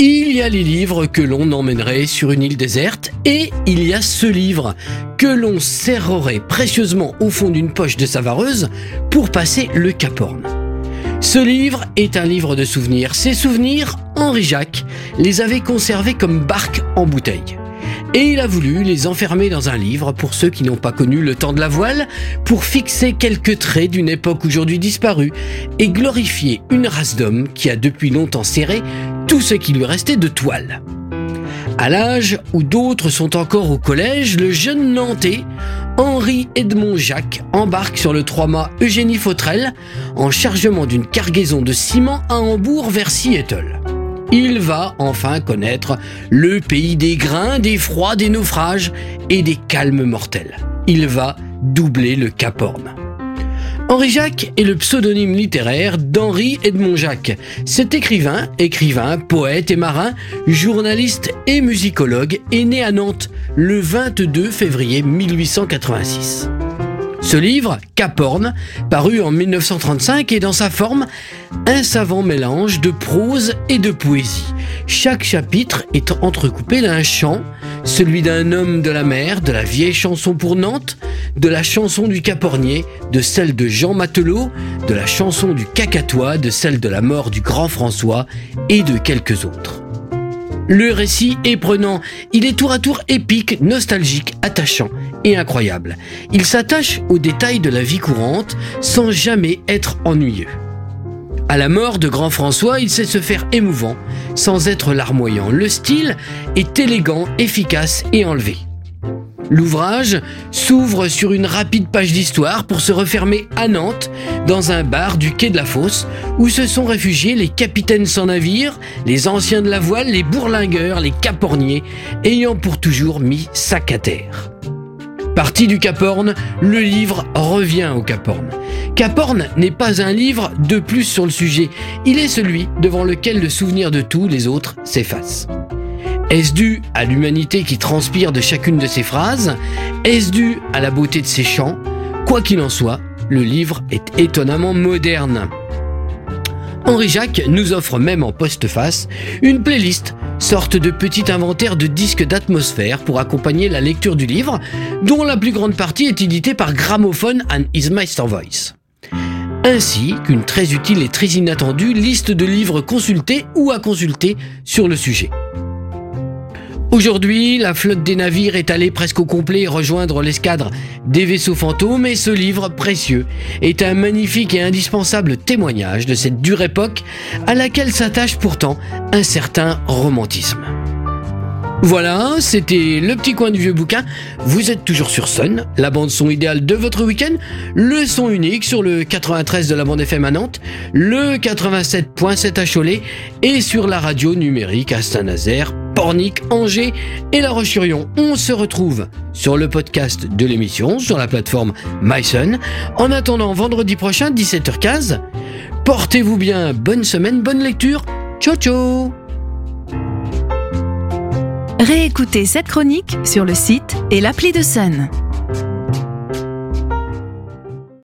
Il y a les livres que l'on emmènerait sur une île déserte et il y a ce livre que l'on serrerait précieusement au fond d'une poche de sa vareuse pour passer le Cap Horn. Ce livre est un livre de souvenirs. Ces souvenirs, Henri Jacques les avait conservés comme barque en bouteille. Et il a voulu les enfermer dans un livre pour ceux qui n'ont pas connu le temps de la voile, pour fixer quelques traits d'une époque aujourd'hui disparue et glorifier une race d'hommes qui a depuis longtemps serré tout ce qui lui restait de toile. À l'âge où d'autres sont encore au collège, le jeune Nantais, Henri Edmond Jacques, embarque sur le trois-mâts Eugénie Fautrel en chargement d'une cargaison de ciment à Hambourg vers Seattle. Il va enfin connaître le pays des grains, des froids, des naufrages et des calmes mortels. Il va doubler le Cap Horn. Henri Jacques est le pseudonyme littéraire d'Henri Edmond Jacques. Cet écrivain, écrivain, poète et marin, journaliste et musicologue est né à Nantes le 22 février 1886. Ce livre, Cap Horn, paru en 1935, est dans sa forme un savant mélange de prose et de poésie. Chaque chapitre est entrecoupé d'un chant, celui d'un homme de la mer, de la vieille chanson pour Nantes, de la chanson du Capornier, de celle de Jean Matelot, de la chanson du Cacatois, de celle de la mort du grand François et de quelques autres. Le récit est prenant, il est tour à tour épique, nostalgique, attachant et incroyable. Il s'attache aux détails de la vie courante sans jamais être ennuyeux. À la mort de Grand François, il sait se faire émouvant sans être larmoyant. Le style est élégant, efficace et enlevé. L'ouvrage s'ouvre sur une rapide page d'histoire pour se refermer à Nantes, dans un bar du quai de la Fosse, où se sont réfugiés les capitaines sans navire, les anciens de la voile, les bourlingueurs, les caporniers, ayant pour toujours mis sac à terre. Parti du Cap Horn, le livre revient au Cap Horn. Cap Horn n'est pas un livre de plus sur le sujet, il est celui devant lequel le souvenir de tous les autres s'efface. Est-ce dû à l'humanité qui transpire de chacune de ses phrases Est-ce dû à la beauté de ses chants Quoi qu'il en soit, le livre est étonnamment moderne. Henri Jacques nous offre même en postface une playlist, sorte de petit inventaire de disques d'atmosphère pour accompagner la lecture du livre, dont la plus grande partie est éditée par Gramophone and His Master Voice. Ainsi qu'une très utile et très inattendue liste de livres consultés ou à consulter sur le sujet. Aujourd'hui, la flotte des navires est allée presque au complet rejoindre l'escadre des vaisseaux fantômes et ce livre précieux est un magnifique et indispensable témoignage de cette dure époque à laquelle s'attache pourtant un certain romantisme. Voilà, c'était le petit coin du vieux bouquin. Vous êtes toujours sur Sun, la bande son idéale de votre week-end, le son unique sur le 93 de la bande FM à Nantes, le 87.7 à Cholet et sur la radio numérique à Saint-Nazaire, Pornic, Angers et La Roche-sur-Yon. On se retrouve sur le podcast de l'émission sur la plateforme MySun. En attendant vendredi prochain 17h15, portez-vous bien, bonne semaine, bonne lecture. Ciao ciao Réécoutez cette chronique sur le site et l'appli de Sun.